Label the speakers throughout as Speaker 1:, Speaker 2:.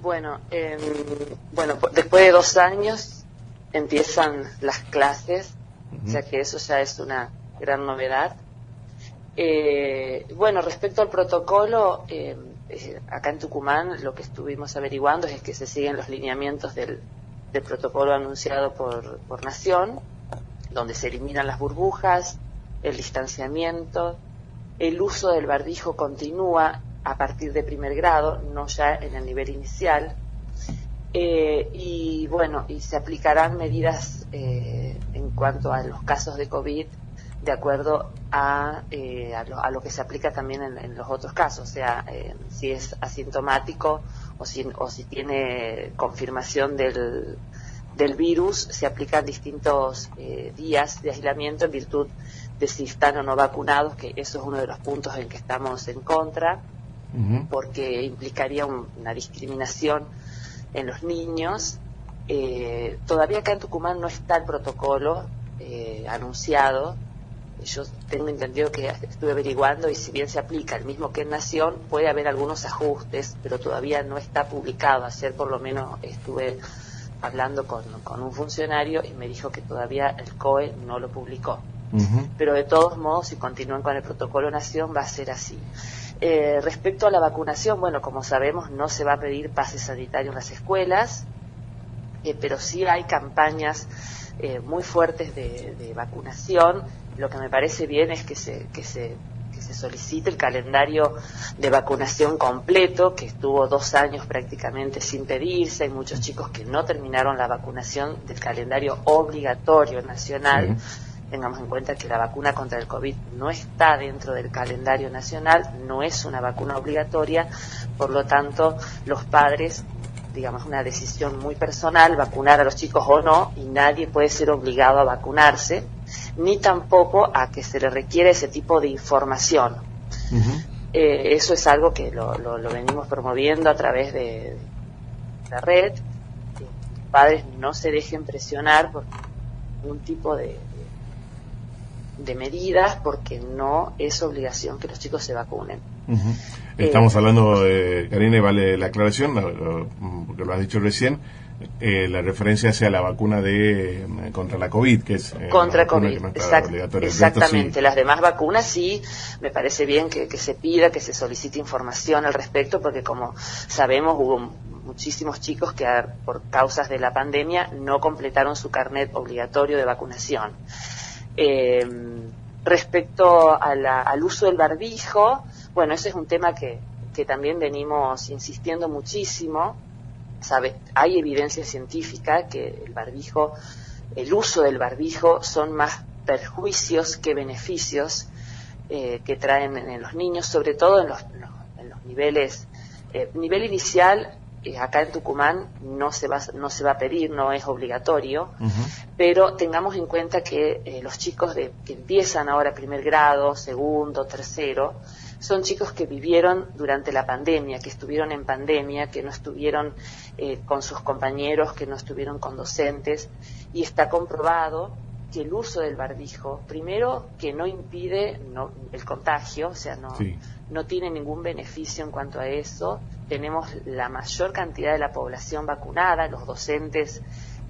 Speaker 1: Bueno, em, bueno, después de dos años empiezan las clases, o sea que eso ya es una gran novedad. Eh, bueno, respecto al protocolo, em, eh, acá en Tucumán lo que estuvimos averiguando es que se siguen los lineamientos del, protocolo anunciado por, por Nación, donde se eliminan las burbujas, el distanciamiento, el uso del barbijo continúa a partir de primer grado, no ya en el nivel inicial. Eh, y bueno, y se aplicarán medidas eh, en cuanto a los casos de COVID de acuerdo a, eh, a, lo, que se aplica también en, los otros casos, o sea, si es asintomático o si, o si tiene confirmación del, del virus, se aplican distintos días de aislamiento en virtud de si están o no vacunados, que eso es uno de los puntos en que estamos en contra porque implicaría una discriminación en los niños. Eh, todavía acá en Tucumán no está el protocolo eh, anunciado. Yo tengo entendido que estuve averiguando y si bien se aplica el mismo que en Nación, puede haber algunos ajustes, pero todavía no está publicado. Ayer por lo menos estuve hablando con, un funcionario y me dijo que todavía el COE no lo publicó. Pero de todos modos, si continúan con el protocolo Nación, va a ser así. Eh, respecto a la vacunación, bueno, como sabemos, no se va a pedir pase sanitario en las escuelas, eh, pero sí hay campañas eh, muy fuertes de, vacunación. Lo que me parece bien es que se, que se que se solicite el calendario de vacunación completo, que estuvo dos años prácticamente sin pedirse. Hay muchos chicos que no terminaron la vacunación del calendario obligatorio nacional tengamos en cuenta que la vacuna contra el COVID no está dentro del calendario nacional, no es una vacuna obligatoria, por lo tanto, los padres, digamos, una decisión muy personal, vacunar a los chicos o no, y nadie puede ser obligado a vacunarse, ni tampoco a que se le requiere ese tipo de información. Eh, eso es algo que lo, venimos promoviendo a través de, la red. Los padres no se dejen presionar por un tipo de, de medidas porque no es obligación que los chicos se vacunen.
Speaker 2: Estamos eh, hablando, de, Karine, vale la aclaración, porque lo has dicho recién, eh, la referencia hacia la vacuna de eh, contra la COVID, que es
Speaker 1: contra COVID, exactamente. Las demás vacunas sí, me parece bien que, se pida, que se solicite información al respecto, porque como sabemos hubo muchísimos chicos que por causas de la pandemia no completaron su carnet obligatorio de vacunación. Eh, respecto al uso del barbijo, bueno, ese es un tema que, también venimos insistiendo muchísimo. ¿Sabe? Hay evidencia científica que el barbijo, el uso del barbijo son más perjuicios que beneficios eh, que traen en, los niños, sobre todo en los, en los niveles, eh, nivel inicial acá en Tucumán no se va no se va a pedir, no es obligatorio, pero tengamos en cuenta que eh, los chicos de, que empiezan ahora primer grado, segundo, tercero, son chicos que vivieron durante la pandemia, que estuvieron en pandemia, que no estuvieron eh, con sus compañeros, que no estuvieron con docentes, y está comprobado que el uso del barbijo, primero, que no impide el contagio, o sea, no, no tiene ningún beneficio en cuanto a eso. Tenemos la mayor cantidad de la población vacunada, los docentes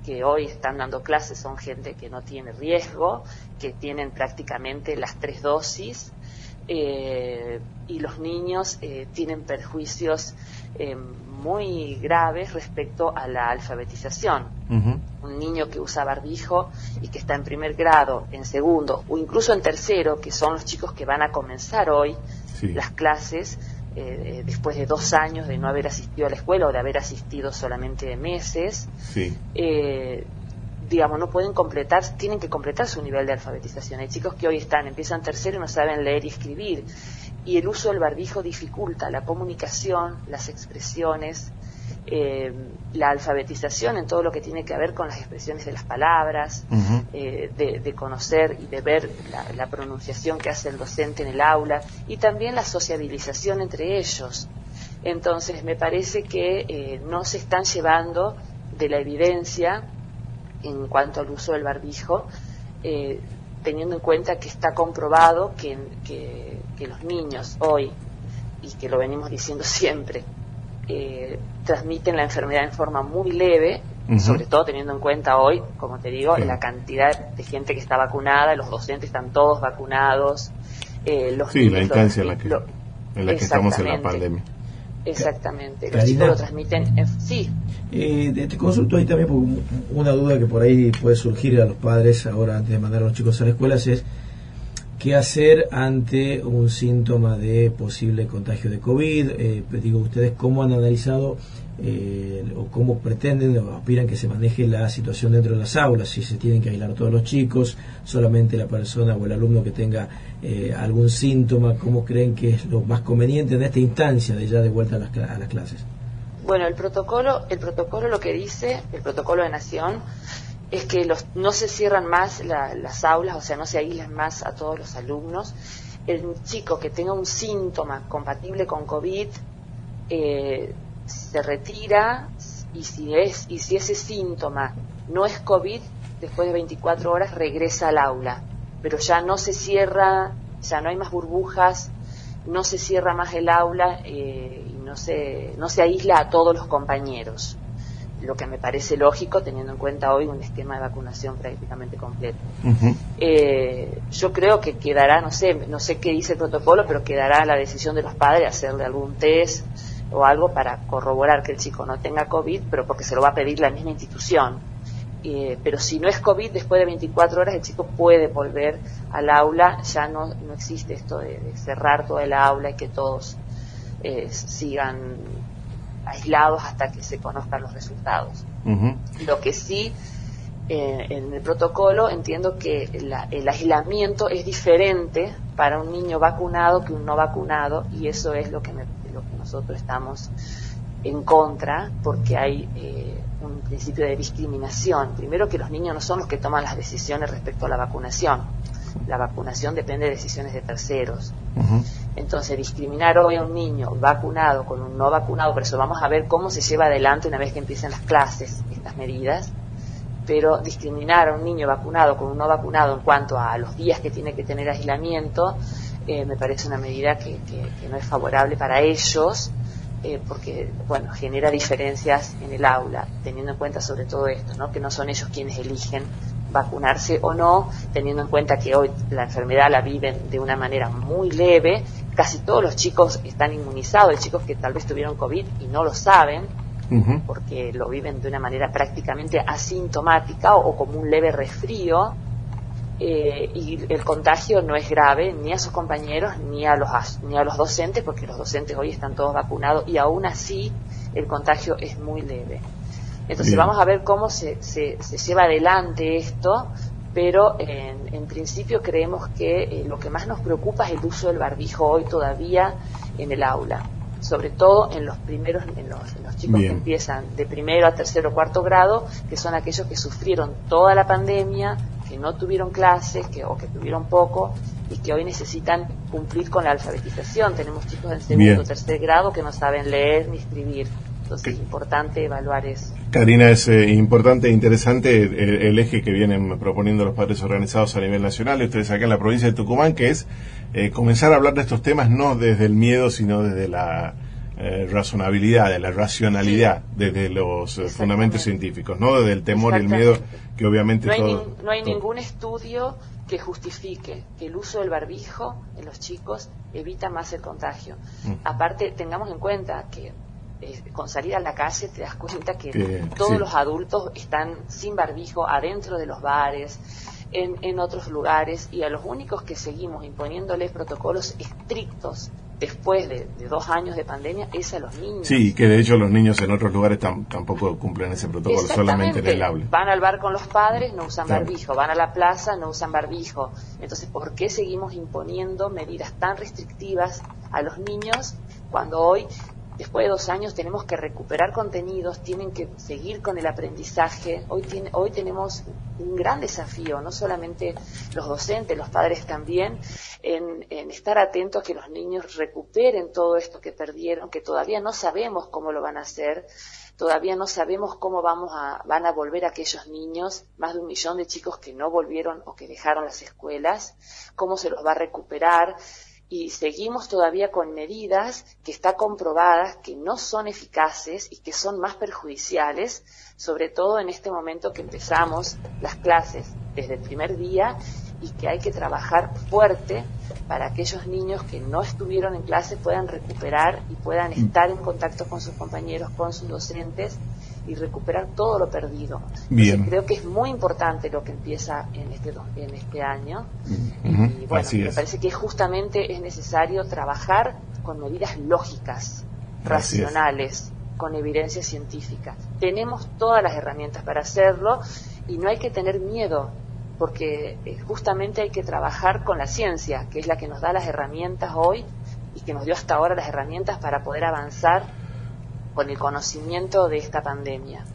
Speaker 1: que hoy están dando clases son gente que no tiene riesgo, que tienen prácticamente las tres dosis, eh, y los niños eh, tienen perjuicios eh, muy graves respecto a la alfabetización. Un niño que usa barbijo y que está en primer grado, en segundo o incluso en tercero, que son los chicos que van a comenzar hoy las clases, eh, después de dos años de no haber asistido a la escuela o de haber asistido solamente meses, eh, digamos, no pueden completar, tienen que completar su nivel de alfabetización. Hay chicos que hoy están, empiezan tercero y no saben leer y escribir y el uso del barbijo dificulta la comunicación, las expresiones, eh, la alfabetización en todo lo que tiene que ver con las expresiones de las palabras, eh, de, conocer y de ver la, pronunciación que hace el docente en el aula y también la sociabilización entre ellos. Entonces, me parece que eh, no se están llevando de la evidencia en cuanto al uso del barbijo, teniendo en cuenta que está comprobado que, que, los niños hoy, y que lo venimos diciendo siempre, eh, transmiten la enfermedad en forma muy leve, sobre todo teniendo en cuenta hoy, como te digo, la cantidad de gente que está vacunada, los docentes están todos vacunados.
Speaker 2: Eh, los sí, la instancia en la que, en la que estamos en la pandemia.
Speaker 1: Exactamente, los chicos lo transmiten. sí.
Speaker 3: Eh, te consulto ahí también, porque una duda que por ahí puede surgir a los padres ahora antes de mandar a los chicos a la escuela es qué hacer ante un síntoma de posible contagio de COVID. Eh, digo, ustedes cómo han analizado eh, o cómo pretenden o aspiran que se maneje la situación dentro de las aulas, si se tienen que aislar todos los chicos, solamente la persona o el alumno que tenga eh, algún síntoma, cómo creen que es lo más conveniente en esta instancia de ya de vuelta a las, a las clases.
Speaker 1: Bueno, el protocolo, el protocolo lo que dice, el protocolo de Nación, es que los, no se cierran más las aulas, o sea, no se aíslan más a todos los alumnos. El chico que tenga un síntoma compatible con COVID eh, se retira y si, es, y si ese síntoma no es COVID, después de 24 horas regresa al aula. Pero ya no se cierra, ya no hay más burbujas, no se cierra más el aula eh, y no se, no se aísla a todos los compañeros lo que me parece lógico teniendo en cuenta hoy un esquema de vacunación prácticamente completo. Eh, yo creo que quedará, no sé, no sé qué dice el protocolo, pero quedará la decisión de los padres hacerle algún test o algo para corroborar que el chico no tenga COVID, pero porque se lo va a pedir la misma institución. Eh, pero si no es COVID, después de 24 horas el chico puede volver al aula, ya no, no existe esto de, cerrar todo el aula y que todos eh, sigan aislados hasta que se conozcan los resultados. Lo que sí, eh, en el protocolo entiendo que el aislamiento es diferente para un niño vacunado que un no vacunado y eso es lo que, lo que nosotros estamos en contra porque hay eh, un principio de discriminación. Primero que los niños no son los que toman las decisiones respecto a la vacunación. La vacunación depende de decisiones de terceros. Entonces, discriminar hoy a un niño vacunado con un no vacunado, por eso vamos a ver cómo se lleva adelante una vez que empiecen las clases estas medidas, pero discriminar a un niño vacunado con un no vacunado en cuanto a los días que tiene que tener aislamiento, eh, me parece una medida que, no es favorable para ellos, eh, porque, bueno, genera diferencias en el aula, teniendo en cuenta sobre todo esto, ¿no? que no son ellos quienes eligen vacunarse o no, teniendo en cuenta que hoy la enfermedad la viven de una manera muy leve, casi todos los chicos están inmunizados, hay chicos que tal vez tuvieron COVID y no lo saben, porque lo viven de una manera prácticamente asintomática o, como un leve resfrío, eh, y el contagio no es grave ni a sus compañeros ni a los ni a los docentes porque los docentes hoy están todos vacunados y aún así el contagio es muy leve. Entonces vamos a ver cómo se, se, lleva adelante esto, pero en, principio creemos que eh, lo que más nos preocupa es el uso del barbijo hoy todavía en el aula, sobre todo en los primeros, en los, chicos que empiezan de primero a tercero o cuarto grado, que son aquellos que sufrieron toda la pandemia, que no tuvieron clases que, o que tuvieron poco y que hoy necesitan cumplir con la alfabetización. Tenemos chicos en segundo o tercer grado que no saben leer ni escribir. Entonces es importante evaluar eso.
Speaker 2: Karina, es eh, importante e interesante el, eje que vienen proponiendo los padres organizados a nivel nacional, ustedes acá en la provincia de Tucumán, que es eh, comenzar a hablar de estos temas no desde el miedo, sino desde la eh, razonabilidad, de la racionalidad, desde los fundamentos científicos, no desde el temor y el miedo que obviamente
Speaker 1: no hay, no hay ningún estudio que justifique que el uso del barbijo en los chicos evita más el contagio. Mm. Aparte, tengamos en cuenta que eh, con salir a la calle te das cuenta que todos los adultos están sin barbijo adentro de los bares, en, en otros lugares, y a los únicos que seguimos imponiéndoles protocolos estrictos después de, dos años de pandemia es a los niños.
Speaker 2: Sí, que de hecho los niños en otros lugares tampoco cumplen ese protocolo, solamente en el aula.
Speaker 1: Van al bar con los padres, no usan barbijo, van a la plaza, no usan barbijo. Entonces, ¿por qué seguimos imponiendo medidas tan restrictivas a los niños cuando hoy después de dos años tenemos que recuperar contenidos, tienen que seguir con el aprendizaje. Hoy, tiene, hoy tenemos un gran desafío, no solamente los docentes, los padres también, en, estar atentos a que los niños recuperen todo esto que perdieron, que todavía no sabemos cómo lo van a hacer, todavía no sabemos cómo vamos a, van a volver aquellos niños, más de un millón de chicos que no volvieron o que dejaron las escuelas, cómo se los va a recuperar y seguimos todavía con medidas que está comprobadas que no son eficaces y que son más perjudiciales, sobre todo en este momento que empezamos las clases desde el primer día y que hay que trabajar fuerte para aquellos niños que no estuvieron en clase puedan recuperar y puedan mm. estar en contacto con sus compañeros, con sus docentes y recuperar todo lo perdido.
Speaker 2: Bien.
Speaker 1: creo que es muy importante lo que empieza en este, en este año. Y bueno, me parece que justamente es necesario trabajar con medidas lógicas, racionales, con evidencia científica. Tenemos todas las herramientas para hacerlo y no hay que tener miedo porque eh, justamente hay que trabajar con la ciencia, que es la que nos da las herramientas hoy y que nos dio hasta ahora las herramientas para poder avanzar con el conocimiento de esta pandemia.